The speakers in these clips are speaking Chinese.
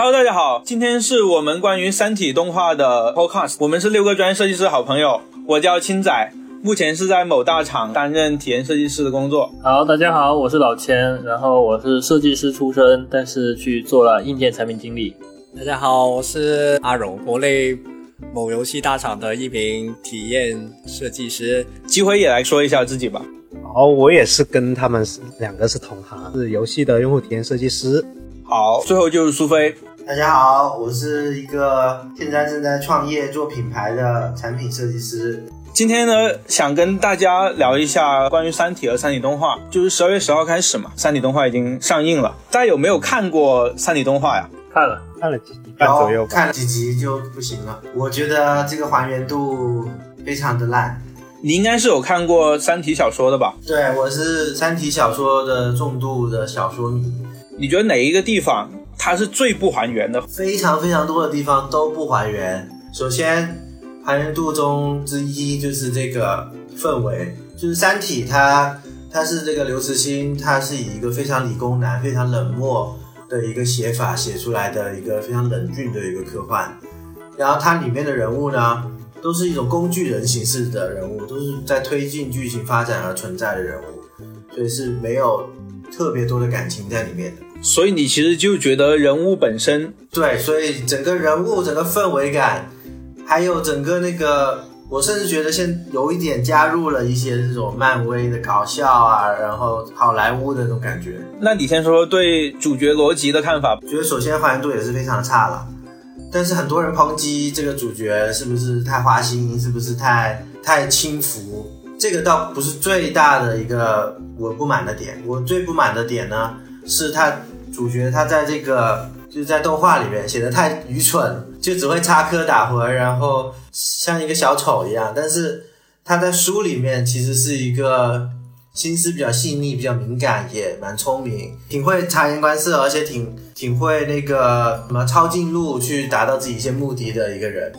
Hello，大家好，今天是我们关于《三体》动画的 Podcast，我们是六个专业设计师好朋友，我叫青仔，目前是在某大厂担任体验设计师的工作。好，大家好，我是老千，然后我是设计师出身，但是去做了硬件产品经理。大家好，我是阿荣，国内某游戏大厂的一名体验设计师。机会也来说一下自己吧。好，我也是跟他们两个是同行，是游戏的用户体验设计师。好，最后就是苏菲。大家好，我是一个现在正在创业做品牌的产品设计师。今天呢，想跟大家聊一下关于《三体》和《三体》动画。就是十二月十号开始嘛，《三体》动画已经上映了。大家有没有看过《三体》动画呀？看了，看了几集半左右，看了几集就不行了。我觉得这个还原度非常的烂。你应该是有看过《三体》小说的吧？对，我是《三体》小说的重度的小说迷。你觉得哪一个地方？它是最不还原的，非常非常多的地方都不还原。首先，还原度中之一就是这个氛围，就是《三体》，它它是这个刘慈欣，他是以一个非常理工男、非常冷漠的一个写法写出来的一个非常冷峻的一个科幻。然后它里面的人物呢，都是一种工具人形式的人物，都是在推进剧情发展而存在的人物，所以是没有特别多的感情在里面的。所以你其实就觉得人物本身对，所以整个人物、整个氛围感，还有整个那个，我甚至觉得现有一点加入了一些这种漫威的搞笑啊，然后好莱坞的那种感觉。那你先说说对主角罗辑的看法。觉得首先还原度也是非常差了，但是很多人抨击这个主角是不是太花心，是不是太太轻浮？这个倒不是最大的一个我不满的点，我最不满的点呢是他。主角他在这个就是在动画里面写的太愚蠢，就只会插科打诨，然后像一个小丑一样。但是他在书里面其实是一个心思比较细腻、比较敏感，也蛮聪明，挺会察言观色，而且挺挺会那个什么抄近路去达到自己一些目的的一个人。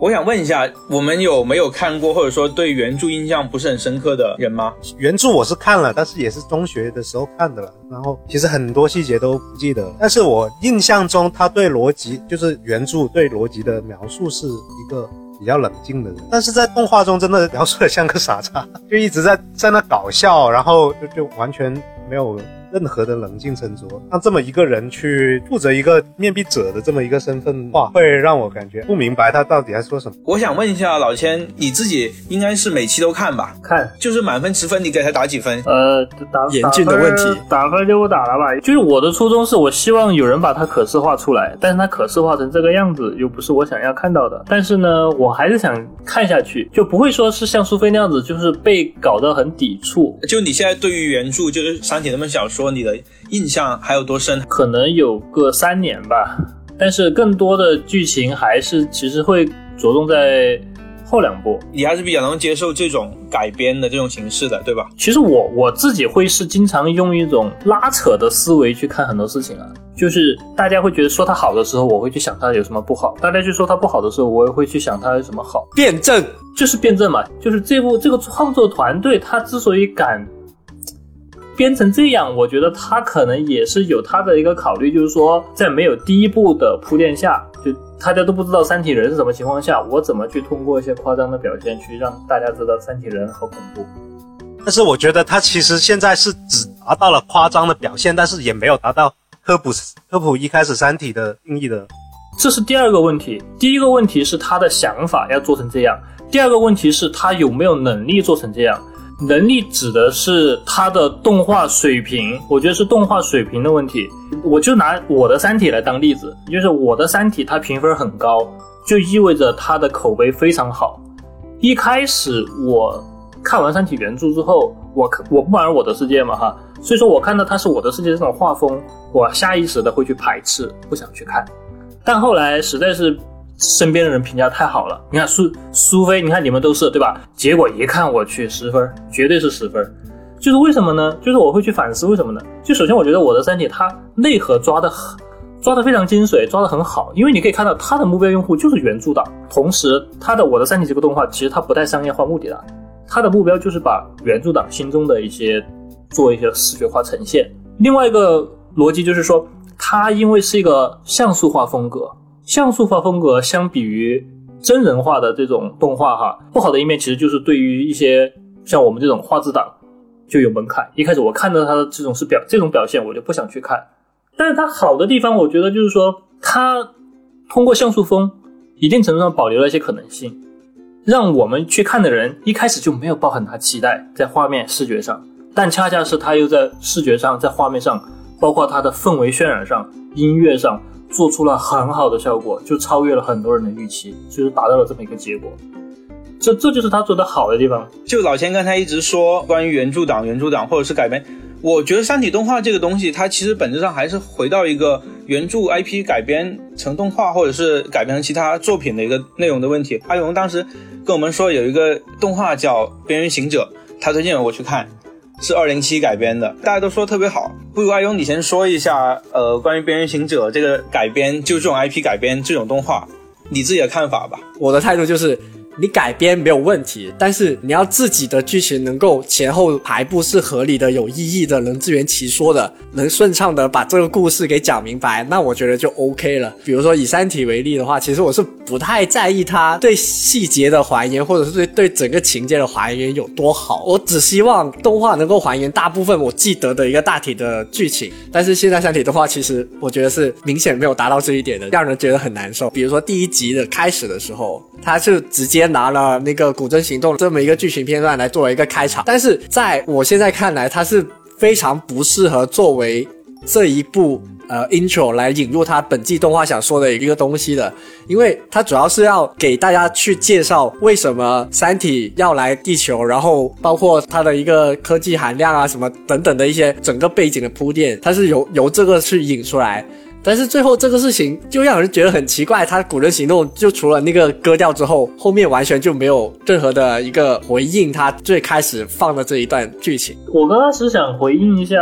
我想问一下，我们有没有看过或者说对原著印象不是很深刻的人吗？原著我是看了，但是也是中学的时候看的了。然后其实很多细节都不记得，但是我印象中他对逻辑，就是原著对逻辑的描述是一个比较冷静的人，但是在动画中真的描述的像个傻叉，就一直在在那搞笑，然后就就完全没有。任何的冷静沉着，让这么一个人去负责一个面壁者的这么一个身份话，会让我感觉不明白他到底在说什么。我想问一下老千，你自己应该是每期都看吧？看，就是满分十分，你给他打几分？呃，打严峻的问题，打分就不打了吧。就是我的初衷是我希望有人把它可视化出来，但是它可视化成这个样子又不是我想要看到的。但是呢，我还是想看下去，就不会说是像苏菲那样子，就是被搞得很抵触。就你现在对于原著就是《三体》那本小说。说你的印象还有多深？可能有个三年吧，但是更多的剧情还是其实会着重在后两部。你还是比较能接受这种改编的这种形式的，对吧？其实我我自己会是经常用一种拉扯的思维去看很多事情啊，就是大家会觉得说它好的时候，我会去想它有什么不好；大家去说它不好的时候，我也会去想它有什么好。辩证就是辩证嘛，就是这部这个创作团队他之所以敢。编成这样，我觉得他可能也是有他的一个考虑，就是说，在没有第一部的铺垫下，就大家都不知道三体人是什么情况下，我怎么去通过一些夸张的表现，去让大家知道三体人好恐怖。但是我觉得他其实现在是只达到了夸张的表现，但是也没有达到科普科普一开始三体的定义的。这是第二个问题。第一个问题是他的想法要做成这样，第二个问题是他有没有能力做成这样。能力指的是它的动画水平，我觉得是动画水平的问题。我就拿我的《三体》来当例子，就是我的《三体》它评分很高，就意味着它的口碑非常好。一开始我看完《三体》原著之后，我我不玩我的世界嘛哈，所以说我看到它是我的世界这种画风，我下意识的会去排斥，不想去看。但后来实在是。身边的人评价太好了，你看苏苏菲，你看你们都是对吧？结果一看我去十分，绝对是十分。就是为什么呢？就是我会去反思为什么呢？就首先我觉得我的三体它内核抓的很，抓的非常精髓，抓的很好。因为你可以看到它的目标用户就是原著党，同时它的我的三体这个动画其实它不带商业化目的的，它的目标就是把原著党心中的一些做一些视觉化呈现。另外一个逻辑就是说。它因为是一个像素化风格，像素化风格相比于真人化的这种动画哈，不好的一面其实就是对于一些像我们这种画质党就有门槛。一开始我看到它的这种是表这种表现，我就不想去看。但是它好的地方，我觉得就是说，它通过像素风，一定程度上保留了一些可能性，让我们去看的人一开始就没有抱很大期待在画面视觉上，但恰恰是它又在视觉上，在画面上，包括它的氛围渲染上、音乐上，做出了很好的效果，就超越了很多人的预期，就是达到了这么一个结果。这这就是他做的好的地方。就老千刚才一直说关于原著党、原著党或者是改编，我觉得三体动画这个东西，它其实本质上还是回到一个原著 IP 改编成动画，或者是改编成其他作品的一个内容的问题。阿勇当时跟我们说有一个动画叫《边缘行者》，他推荐我去看，是二零七改编的，大家都说特别好。不如阿勇你先说一下，呃，关于《边缘行者》这个改编，就这种 IP 改编这种动画，你自己的看法吧。我的态度就是。你改编没有问题，但是你要自己的剧情能够前后排布是合理的、有意义的、能自圆其说的、能顺畅的把这个故事给讲明白，那我觉得就 OK 了。比如说以《三体》为例的话，其实我是不太在意它对细节的还原，或者是对对整个情节的还原有多好，我只希望动画能够还原大部分我记得的一个大体的剧情。但是现在《三体》动画其实我觉得是明显没有达到这一点的，让人觉得很难受。比如说第一集的开始的时候，它是直接。拿了那个《古筝行动》这么一个剧情片段来作为一个开场，但是在我现在看来，它是非常不适合作为这一部呃 intro 来引入它本季动画想说的一个东西的，因为它主要是要给大家去介绍为什么三体要来地球，然后包括它的一个科技含量啊什么等等的一些整个背景的铺垫，它是由由这个去引出来。但是最后这个事情就让人觉得很奇怪，他古人行动就除了那个割掉之后，后面完全就没有任何的一个回应他最开始放的这一段剧情。我刚开始想回应一下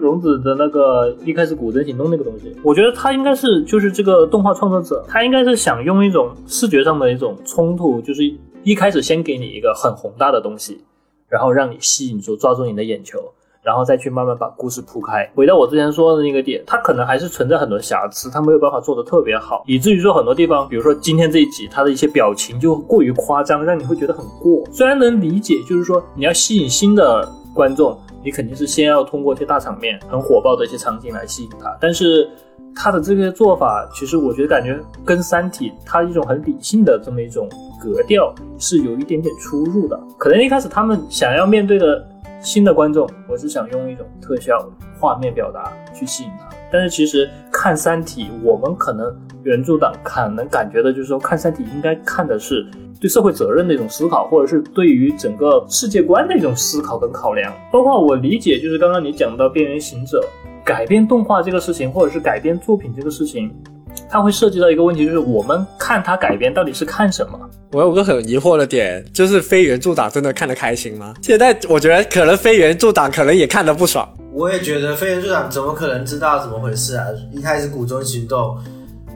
荣子的那个一开始古筝行动那个东西，我觉得他应该是就是这个动画创作者，他应该是想用一种视觉上的一种冲突，就是一开始先给你一个很宏大的东西，然后让你吸引住、抓住你的眼球。然后再去慢慢把故事铺开。回到我之前说的那个点，它可能还是存在很多瑕疵，它没有办法做的特别好，以至于说很多地方，比如说今天这一集，它的一些表情就过于夸张，让你会觉得很过。虽然能理解，就是说你要吸引新的观众，你肯定是先要通过一些大场面、很火爆的一些场景来吸引他，但是他的这个做法，其实我觉得感觉跟《三体》它一种很理性的这么一种格调是有一点点出入的。可能一开始他们想要面对的。新的观众，我是想用一种特效画面表达去吸引他。但是其实看《三体》，我们可能原著党可能感觉的就是说，看《三体》应该看的是对社会责任的一种思考，或者是对于整个世界观的一种思考跟考量。包括我理解，就是刚刚你讲到《边缘行者》改编动画这个事情，或者是改编作品这个事情。它会涉及到一个问题，就是我们看它改编到底是看什么？我有个很疑惑的点，就是非原著党真的看得开心吗？现在我觉得可能非原著党可能也看得不爽。我也觉得非原著党怎么可能知道怎么回事啊？一开始古中行动，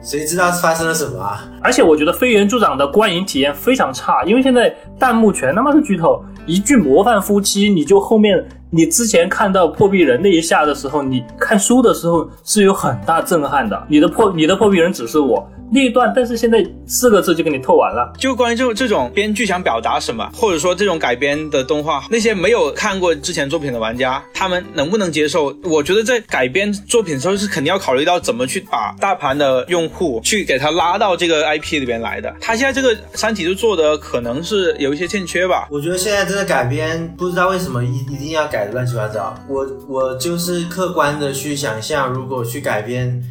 谁知道发生了什么啊？而且我觉得非原著党的观影体验非常差，因为现在弹幕全他妈是剧透，一句模范夫妻，你就后面。你之前看到破壁人那一下的时候，你看书的时候是有很大震撼的。你的破，你的破壁人只是我。那一段，但是现在四个字就给你透完了。就关于这种这种编剧想表达什么，或者说这种改编的动画，那些没有看过之前作品的玩家，他们能不能接受？我觉得在改编作品的时候是肯定要考虑到怎么去把大盘的用户去给他拉到这个 IP 里边来的。他现在这个三体就做的可能是有一些欠缺吧。我觉得现在这个改编不知道为什么一一定要改的乱七八糟。我我就是客观的去想象，如果去改编，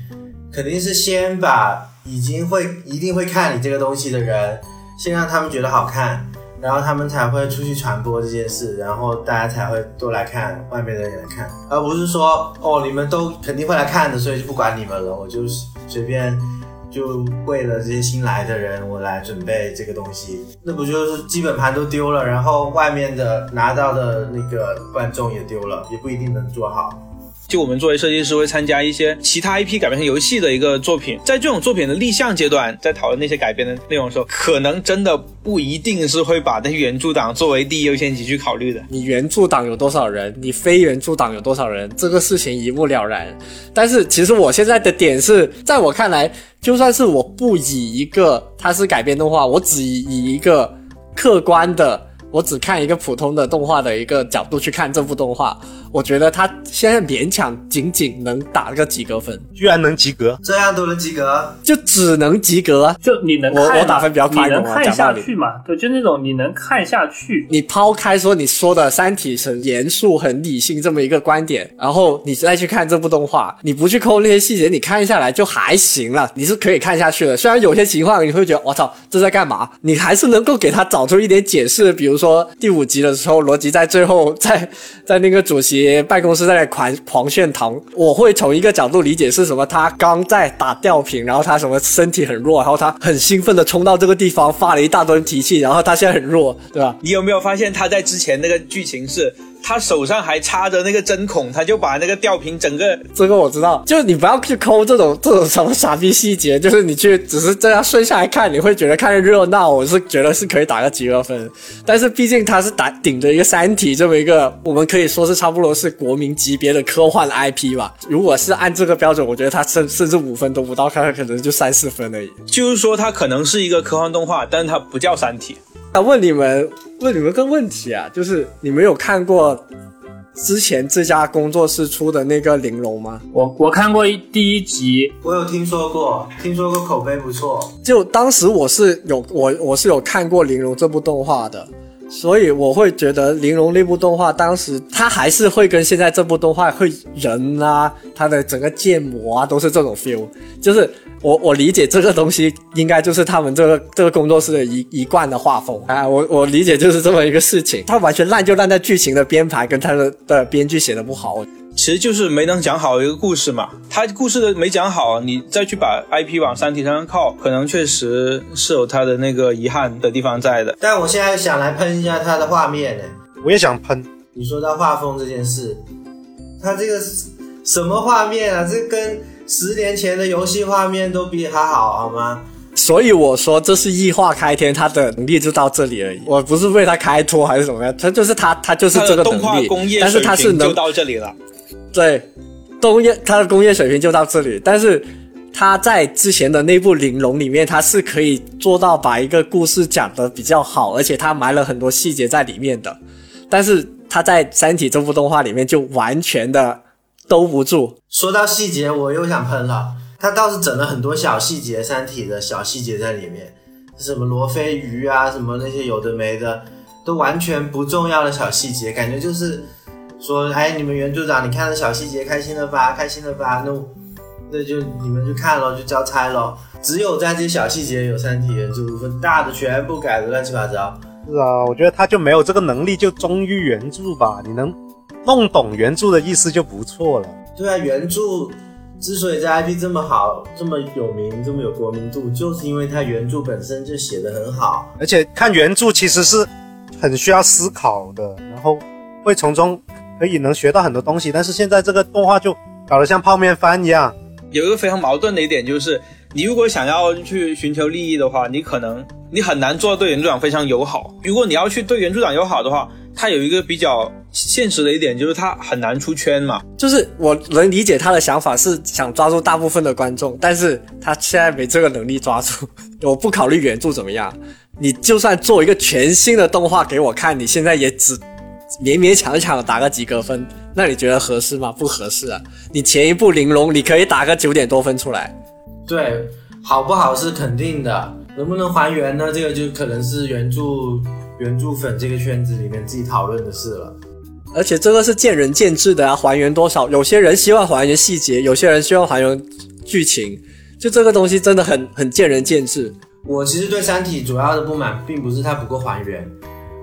肯定是先把。已经会一定会看你这个东西的人，先让他们觉得好看，然后他们才会出去传播这件事，然后大家才会都来看，外面的人来看，而不是说哦，你们都肯定会来看的，所以就不管你们了，我就是随便就为了这些新来的人，我来准备这个东西，那不就是基本盘都丢了，然后外面的拿到的那个观众也丢了，也不一定能做好。就我们作为设计师会参加一些其他 IP 改编成游戏的一个作品，在这种作品的立项阶段，在讨论那些改编的内容的时候，可能真的不一定是会把那些原著党作为第一优先级去考虑的。你原著党有多少人？你非原著党有多少人？这个事情一目了然。但是其实我现在的点是，在我看来，就算是我不以一个它是改编动画，我只以一个客观的。我只看一个普通的动画的一个角度去看这部动画，我觉得他现在勉强仅仅能打个及格分，居然能及格，这样都能及格，就只能及格啊！就你能我看我打分比较宽容啊，你能看讲道理。下去嘛？对，就那种你能看下去。你抛开说你说的《三体》很严肃、很理性这么一个观点，然后你再去看这部动画，你不去抠那些细节，你看下来就还行了，你是可以看下去的。虽然有些情况你会觉得我操这在干嘛，你还是能够给他找出一点解释。比如说第五集的时候，罗辑在最后在在那个主席办公室在那狂狂炫糖，我会从一个角度理解是什么，他刚在打吊瓶，然后他什么身体很弱，然后他很兴奋的冲到这个地方发了一大堆脾气，然后他现在很弱，对吧？你有没有发现他在之前那个剧情是，他手上还插着那个针孔，他就把那个吊瓶整个这个我知道，就是你不要去抠这种这种什么傻逼细节，就是你去只是这样顺下来看，你会觉得看着热闹，我是觉得是可以打个及格分。但是毕竟他是打顶着一个《三体》这么一个，我们可以说是差不多是国民级别的科幻 IP 吧。如果是按这个标准，我觉得他甚甚至五分都不到，它可能就三四分而已。就是说它可能是一个科幻动画，但是它不叫《三体》。那问你们，问你们个问题啊，就是你们有看过之前这家工作室出的那个《玲珑》吗？我我看过一第一集，我有听说过，听说过口碑不错。就当时我是有我我是有看过《玲珑》这部动画的，所以我会觉得《玲珑》那部动画当时它还是会跟现在这部动画会人啊，它的整个建模啊都是这种 feel，就是我我理解这个东西应该就是他们这个这个工作室的一一贯的画风啊，我我理解就是这么一个事情，它完全烂就烂在剧情的编排跟它的的编剧写的不好，其实就是没能讲好一个故事嘛，他故事的没讲好，你再去把 IP 往《三体》上靠，可能确实是有他的那个遗憾的地方在的。但我现在想来喷一下它的画面呢。我也想喷。你说到画风这件事，它这个是什么画面啊？这跟十年前的游戏画面都比它好，好吗？所以我说这是异化开天，他的能力就到这里而已。我不是为他开脱还是怎么样，他就是他，他就是这个的动画能力工业，但是他是能水平就到这里了。对工业，他的工业水平就到这里，但是他在之前的那部《玲珑》里面，他是可以做到把一个故事讲得比较好，而且他埋了很多细节在里面的。但是他在《三体》这部动画里面就完全的兜不住。说到细节，我又想喷了。他倒是整了很多小细节，《三体》的小细节在里面，什么罗非鱼啊，什么那些有的没的，都完全不重要的小细节，感觉就是说，哎，你们原著长，你看了小细节开心了吧？开心了吧？那那就你们就看咯，就交差咯。只有在这些小细节有《三体》原著部分，大的全部改的乱七八糟。是啊，我觉得他就没有这个能力，就忠于原著吧。你能弄懂原著的意思就不错了。对啊，原著之所以在 IP 这么好、这么有名、这么有国民度，就是因为它原著本身就写的很好。而且看原著其实是很需要思考的，然后会从中可以能学到很多东西。但是现在这个动画就搞得像泡面番一样。有一个非常矛盾的一点就是，你如果想要去寻求利益的话，你可能你很难做到对原著党非常友好。如果你要去对原著党友好的话，它有一个比较现实的一点就是它很难出圈嘛。就是我能理解他的想法是想抓住大部分的观众，但是他现在没这个能力抓住。我不考虑原著怎么样，你就算做一个全新的动画给我看，你现在也只勉勉强强打个及格分，那你觉得合适吗？不合适啊！你前一部《玲珑》你可以打个九点多分出来，对，好不好是肯定的，能不能还原呢？这个就可能是原著原著粉这个圈子里面自己讨论的事了。而且这个是见仁见智的啊，还原多少？有些人希望还原细节，有些人希望还原剧情，就这个东西真的很很见仁见智。我其实对《三体》主要的不满，并不是它不够还原，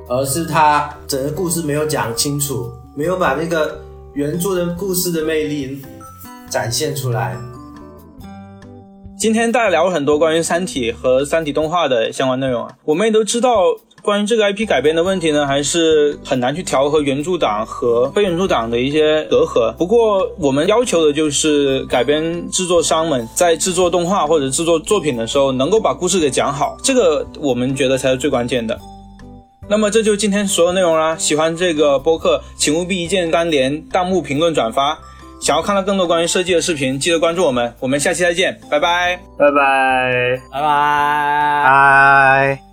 而是它整个故事没有讲清楚，没有把那个原著的故事的魅力展现出来。今天大家聊了很多关于《三体》和《三体》动画的相关内容啊，我们也都知道，关于这个 IP 改编的问题呢，还是很难去调和原著党和非原著党的一些隔阂。不过我们要求的就是改编制作商们在制作动画或者制作作品的时候，能够把故事给讲好，这个我们觉得才是最关键的。那么这就今天所有内容啦。喜欢这个播客，请务必一键三连、弹幕、评论、转发。想要看到更多关于设计的视频，记得关注我们。我们下期再见，拜拜。拜拜。拜拜。